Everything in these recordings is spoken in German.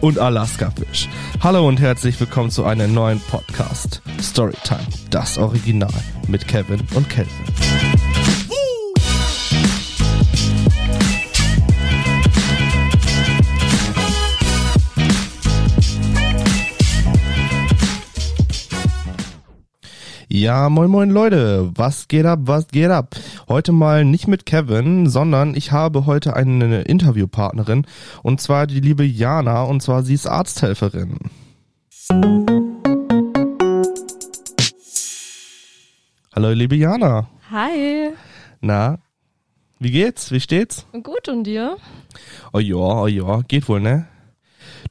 und Alaska-Fisch. Hallo und herzlich willkommen zu einem neuen Podcast Storytime, das Original mit Kevin und Kelvin. Ja, moin moin Leute, was geht ab, was geht ab? Heute mal nicht mit Kevin, sondern ich habe heute eine Interviewpartnerin und zwar die liebe Jana und zwar sie ist Arzthelferin. Hallo liebe Jana. Hi. Na, wie geht's? Wie steht's? Gut und dir? Oh ja, oh ja, geht wohl, ne?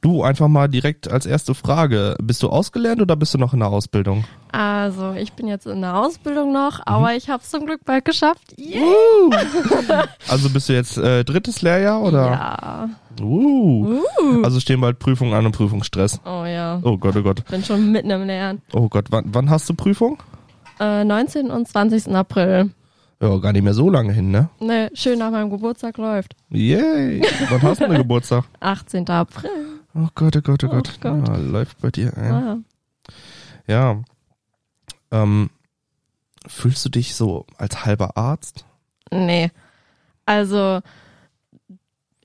Du, einfach mal direkt als erste Frage. Bist du ausgelernt oder bist du noch in der Ausbildung? Also, ich bin jetzt in der Ausbildung noch, aber ich habe es zum Glück bald geschafft. Yeah. Uh. Also bist du jetzt äh, drittes Lehrjahr oder? Ja. Uh. Uh. Also stehen bald Prüfungen an und Prüfungsstress. Oh ja. Oh Gott, oh Gott. Bin schon mitten im Lernen. Oh Gott, wann, wann hast du Prüfung? Äh, 19. und 20. April. Ja, gar nicht mehr so lange hin, ne? Ne, schön nach meinem Geburtstag läuft. Yay. wann hast du denn Geburtstag? 18. April. Oh Gott, oh Gott, oh Oh Gott. Gott. Ja, läuft bei dir ein. Ah. Ja. Ähm, fühlst du dich so als halber Arzt? Nee. Also,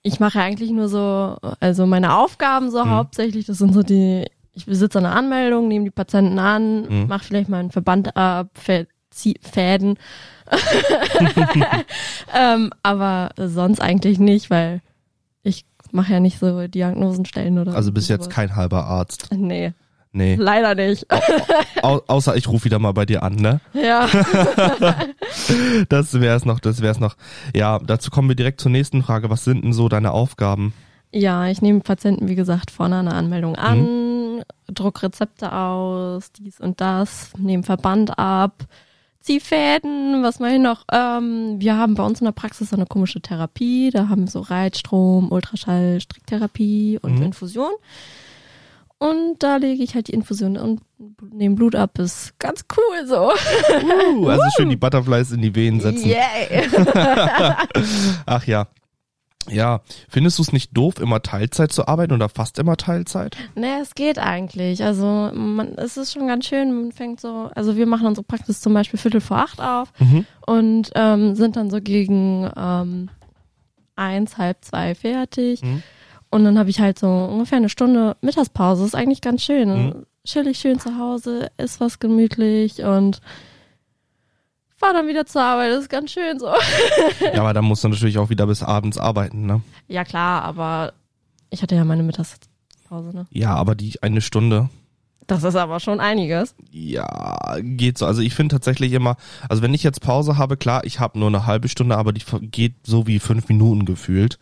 ich mache eigentlich nur so, also meine Aufgaben so Mhm. hauptsächlich, das sind so die, ich besitze eine Anmeldung, nehme die Patienten an, Mhm. mache vielleicht mal einen Verband ab, Fäden. ähm, aber sonst eigentlich nicht, weil mache ja nicht so Diagnosen stellen oder Also bist jetzt sowas. kein halber Arzt. Nee, Nee. leider nicht. Au außer ich rufe wieder mal bei dir an, ne? ja. Das wär's noch, das wär's noch. Ja, dazu kommen wir direkt zur nächsten Frage. Was sind denn so deine Aufgaben? Ja, ich nehme Patienten, wie gesagt, vorne eine Anmeldung an, druck Rezepte aus, dies und das, nehme Verband ab, zieh Fäden, was mache ich noch? Ähm, wir haben bei uns in der Praxis so eine komische Therapie, da haben wir so Reitstrom, Ultraschall, Stricktherapie und Mhm. Infusion. Und da lege ich halt die Infusion und nehme Blut ab, ist ganz cool so. Uh, also schön die Butterflies in die Venen setzen. Yay! Ach ja. Ja, findest du es nicht doof, immer Teilzeit zu arbeiten oder fast immer Teilzeit? Naja, es geht eigentlich. Also man, es ist schon ganz schön, man fängt so, also wir machen unsere Praxis zum Beispiel Viertel vor acht auf Mhm. und ähm, sind dann so gegen ähm, eins, halb zwei fertig. Mhm. Und dann habe ich halt so ungefähr eine Stunde Mittagspause. ist eigentlich ganz schön. Mhm. Chill ich schön zu Hause, ess was gemütlich und fahr dann wieder zur Arbeit. Das ist ganz schön so. Ja, aber dann musst du natürlich auch wieder bis abends arbeiten, ne? Ja klar, aber ich hatte ja meine Mittagspause, ne? Ja, aber die eine Stunde, Das ist aber schon einiges. ja, geht so. Also ich finde tatsächlich immer, also wenn ich jetzt Pause habe, klar, ich habe nur eine halbe Stunde, aber die geht so wie fünf Minuten gefühlt.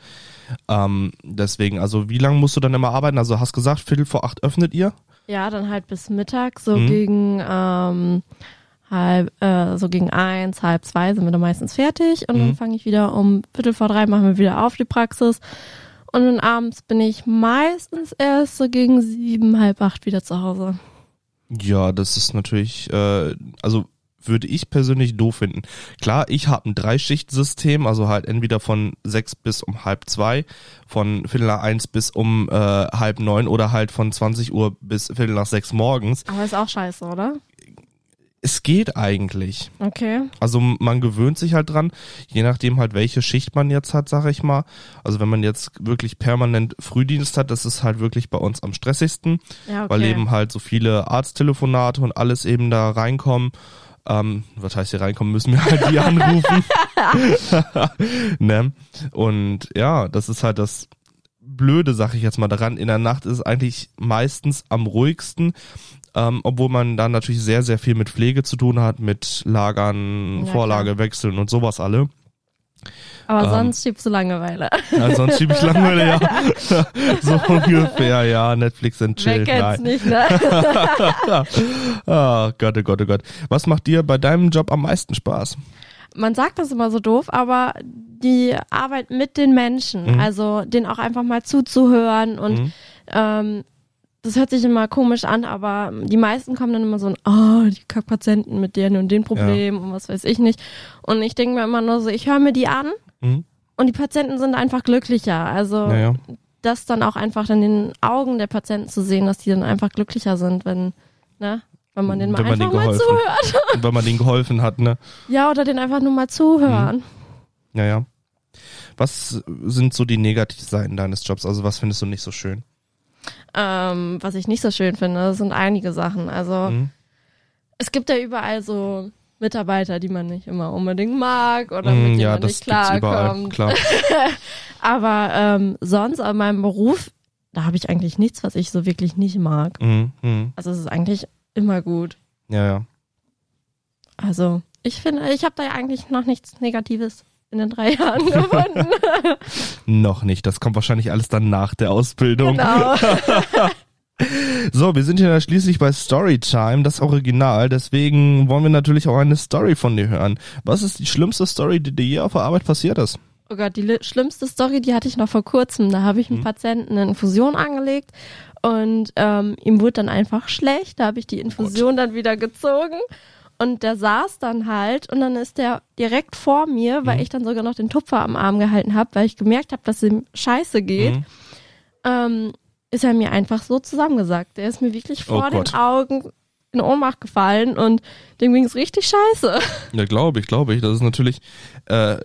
Ähm, deswegen, also wie lange musst du dann immer arbeiten? Also hast gesagt, Viertel vor acht öffnet ihr? Ja, dann halt bis Mittag, so Mhm. gegen ähm, halb, äh, so gegen eins, halb zwei sind wir dann meistens fertig und Mhm. dann fange ich wieder um Viertel vor drei machen wir wieder auf die Praxis und dann abends bin ich meistens erst so gegen sieben, halb acht wieder zu Hause. Ja, das ist natürlich, äh, also würde ich persönlich doof finden. Klar, ich habe ein Dreischichtsystem, also halt entweder von sechs bis um halb zwei, von Viertel nach eins bis um äh, halb neun oder halt von 20 Uhr bis Viertel nach sechs morgens. Aber ist auch scheiße, oder? Es geht eigentlich. Okay. Also man gewöhnt sich halt dran, je nachdem halt welche Schicht man jetzt hat, sag ich mal. Also wenn man jetzt wirklich permanent Frühdienst hat, das ist halt wirklich bei uns am stressigsten. Ja, okay. weil eben halt so viele Arzttelefonate und alles eben da reinkommen. Ähm, was heißt hier reinkommen, müssen wir halt die anrufen. ne? Und ja, das ist halt das Blöde, sag ich jetzt mal daran. In der Nacht ist es eigentlich meistens am ruhigsten, ähm, obwohl man dann natürlich sehr, sehr viel mit Pflege zu tun hat, mit Lagern, Ja, Vorlage wechseln und sowas alle. Aber ähm, sonst schiebst du Langeweile. Ja, sonst schieb ich Langeweile, ja. so ungefähr, ja. Netflix und Wer chill. kennt's Nein. nicht, ne? Ah, Gott, oh Gott, oh Gott. Was macht dir bei deinem Job am meisten Spaß? man sagt das immer so doof, aber die Arbeit mit den Menschen, Mhm. also denen auch einfach mal zuzuhören und Mhm. ähm, das hört sich immer komisch an, aber die meisten kommen dann immer so, oh, die Kackpatienten mit denen und den Problemen und was weiß ich nicht. Und ich denke mir immer nur so, ich höre mir die an Mhm. und die Patienten sind einfach glücklicher. Also Naja. das dann auch einfach in den Augen der Patienten zu sehen, dass die dann einfach glücklicher sind, wenn, ne, wenn man den mal man einfach denen mal zuhört. Und wenn man denen geholfen hat, ne? Ja, oder den einfach nur mal zuhören. Ja, ja. Was sind so die Negativseiten deines Jobs? Also was findest du nicht so schön? Ähm, was ich nicht so schön finde, das sind einige Sachen. Also Mhm. es gibt ja überall so Mitarbeiter, die man nicht immer unbedingt mag oder Mm, mit denen ja, man das nicht klarkommt. klar. Aber ähm, sonst an meinem Beruf, da habe ich eigentlich nichts, was ich so wirklich nicht mag. Mhm, mhm. Also es ist eigentlich immer gut. Ja, ja. Also ich finde, ich habe da ja eigentlich noch nichts Negatives in den drei Jahren gefunden. Noch nicht. Das kommt wahrscheinlich alles dann nach der Ausbildung. genau. So, wir sind ja schließlich bei Storytime, das Original. Deswegen wollen wir natürlich auch eine Story von dir hören. Was ist die schlimmste Story, die dir je auf der Arbeit passiert ist? Oh Gott, die li- schlimmste Story, die hatte ich noch vor kurzem. Da habe ich einem Mhm. Patienten eine Infusion angelegt und ähm, ihm wurde dann einfach schlecht. Da habe ich die Infusion dann wieder gezogen und der saß dann halt und dann ist der direkt vor mir, weil Mhm. ich dann sogar noch den Tupfer am Arm gehalten habe, weil ich gemerkt habe, dass ihm scheiße geht. Mhm. ähm, ist er mir einfach so zusammengesagt. Der ist mir wirklich vor Oh den. Augen in Ohnmacht gefallen und dem ging es richtig scheiße. Ja, glaube ich, glaube ich. Das ist natürlich äh,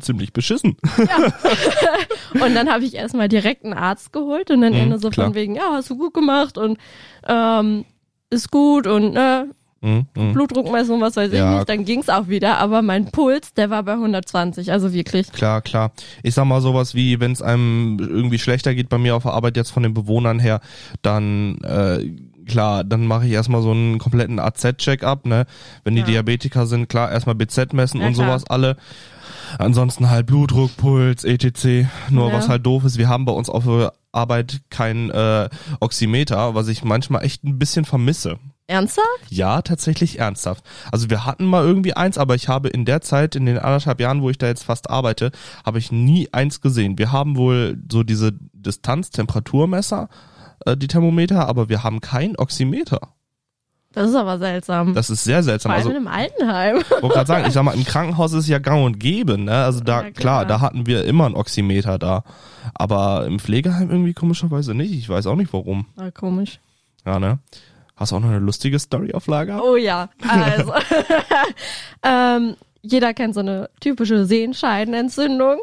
ziemlich beschissen. Und dann habe ich erstmal direkt einen Arzt geholt und dann Mhm, nur so klar. von wegen, ja, hast du gut gemacht und ähm, ist gut und ne, Mhm, mhm. Blutdruckmessung, was weiß ich Ja. nicht. Dann ging's auch wieder, aber mein Puls, der war bei 120, also wirklich. Klar, klar. Ich sag mal sowas wie, wenn es einem irgendwie schlechter geht bei mir auf der Arbeit jetzt von den Bewohnern her, dann äh, klar, dann mache ich erstmal so einen kompletten AZ-Check-up, ne? Wenn die Ja. Diabetiker sind, klar, erstmal BZ messen Ja, und klar. sowas alle. Ansonsten halt Blutdruck, Puls, etc. Nur Ja. was halt doof ist, wir haben bei uns auf der Arbeit kein äh, Oximeter, was ich manchmal echt ein bisschen vermisse. Ernsthaft? Ja, tatsächlich ernsthaft. Also wir hatten mal irgendwie eins, aber ich habe in der Zeit, in den anderthalb Jahren, wo ich da jetzt fast arbeite, habe ich nie eins gesehen. Wir haben wohl so diese Distanz-Temperaturmesser, äh, die Thermometer, aber wir haben kein Oximeter. Das ist aber seltsam. Das ist sehr seltsam. Vor allem Also im Altenheim. ich wollte gerade sagen, ich sag mal, im Krankenhaus ist es ja gang und gäbe, ne? Also da, Ja, klar. klar. da hatten wir immer ein Oximeter da. Aber im Pflegeheim irgendwie komischerweise nicht. Ich weiß auch nicht warum. Ah, komisch. Ja, ne? Hast du auch noch eine lustige Story auf Lager? Oh ja, also. ähm, jeder kennt so eine typische Sehenscheidenentzündung.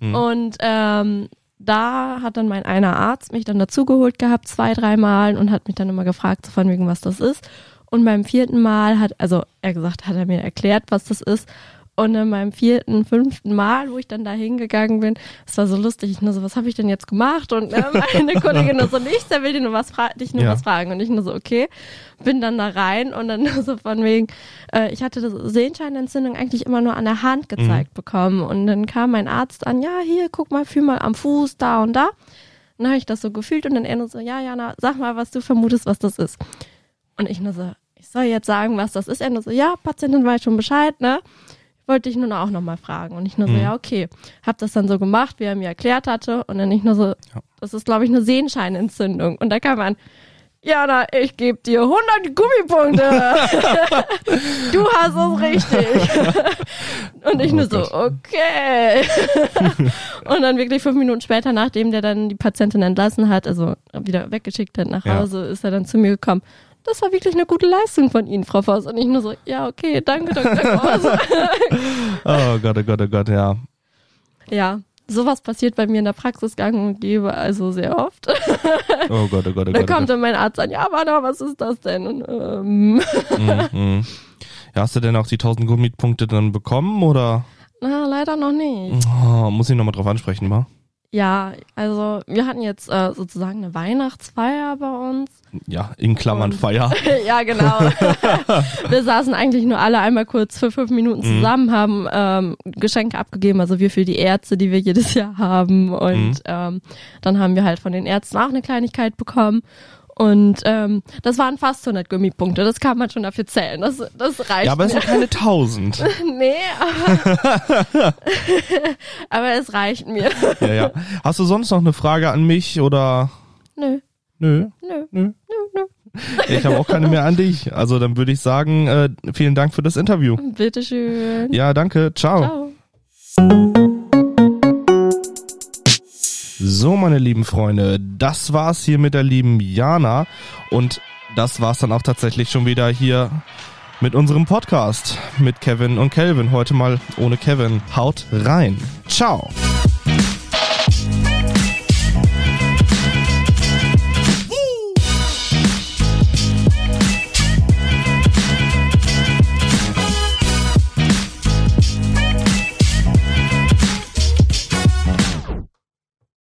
Mhm. Und ähm, da hat dann mein einer Arzt mich dann dazugeholt gehabt, zwei, dreimal und hat mich dann immer gefragt, so von wegen, was das ist. Und beim vierten Mal hat, also er gesagt, hat er mir erklärt, was das ist. Und dann beim vierten, fünften Mal, wo ich dann da hingegangen bin, es war so lustig, ich nur so, was habe ich denn jetzt gemacht? Und ne, meine Kollegin nur so, nichts, er will dir nur was dich nur Ja. was fragen. Und ich nur so, okay, bin dann da rein und dann nur so von wegen, äh, ich hatte das Sehenscheinentzündung eigentlich immer nur an der Hand gezeigt bekommen. Und dann kam mein Arzt an, ja, hier, guck mal, fühl mal am Fuß, da und da. Dann habe ich das so gefühlt und dann er nur so, ja, Jana, sag mal, was du vermutest, was das ist. Und ich nur so, ich soll jetzt sagen, was das ist. Er nur so, ja, Patientin weiß schon Bescheid, ne? Wollte ich nun auch nochmal fragen. Und ich nur so, Mhm. ja, okay. Hab das dann so gemacht, wie er mir erklärt hatte. Und dann ich nur so, das ist, glaube ich, eine Sehenscheinentzündung. Und da kam er an, Jana, ich gebe dir 100 Gummipunkte. du hast es richtig. Und ich Oh nur so, okay. und dann wirklich fünf Minuten später, nachdem der dann die Patientin entlassen hat, also wieder weggeschickt hat nach Ja. Hause, ist er dann zu mir gekommen. Das war wirklich eine gute Leistung von Ihnen, Frau Voss. Und ich nur so, ja, okay, danke, Dr. Voss. Oh Gott, oh Gott, oh Gott, ja. ja, sowas passiert bei mir in der Praxis gang und gäbe, also sehr oft. Oh Gott, oh Gott, oh Gott. oh kommt dann mein Arzt an, ja, warte, was ist das denn? Und, ähm. Mhm, mhm. Ja, hast du denn auch die 1000 Gummipunkte dann bekommen oder na, leider noch nicht. oh, muss ich nochmal drauf ansprechen, wa? Ja, also wir hatten jetzt äh, sozusagen eine Weihnachtsfeier bei uns. Ja, in Klammern Und- Feier. ja, genau. wir saßen eigentlich nur alle einmal kurz für fünf Minuten Mhm. zusammen, haben ähm, Geschenke abgegeben, also wir für die Ärzte, die wir jedes Jahr haben. Und Mhm. ähm, dann haben wir halt von den Ärzten auch eine Kleinigkeit bekommen. Und ähm, das waren fast 100 Gummipunkte, das kann man schon dafür zählen. Das, das reicht. Ja, aber es sind keine 1000. nee, aber, aber es reicht mir. Ja, ja. Hast du sonst noch eine Frage an mich oder? Nö, Nö, nö, nö. nö, nö. Ich habe auch keine mehr an dich. Also dann würde ich sagen, äh, vielen Dank für das Interview. Bitteschön. Ja, danke. Ciao. Ciao. So, meine lieben Freunde, das war's hier mit der lieben Jana und das war's dann auch tatsächlich schon wieder hier mit unserem Podcast mit Kevin und Kelvin. Heute mal ohne Kevin. Haut rein. Ciao.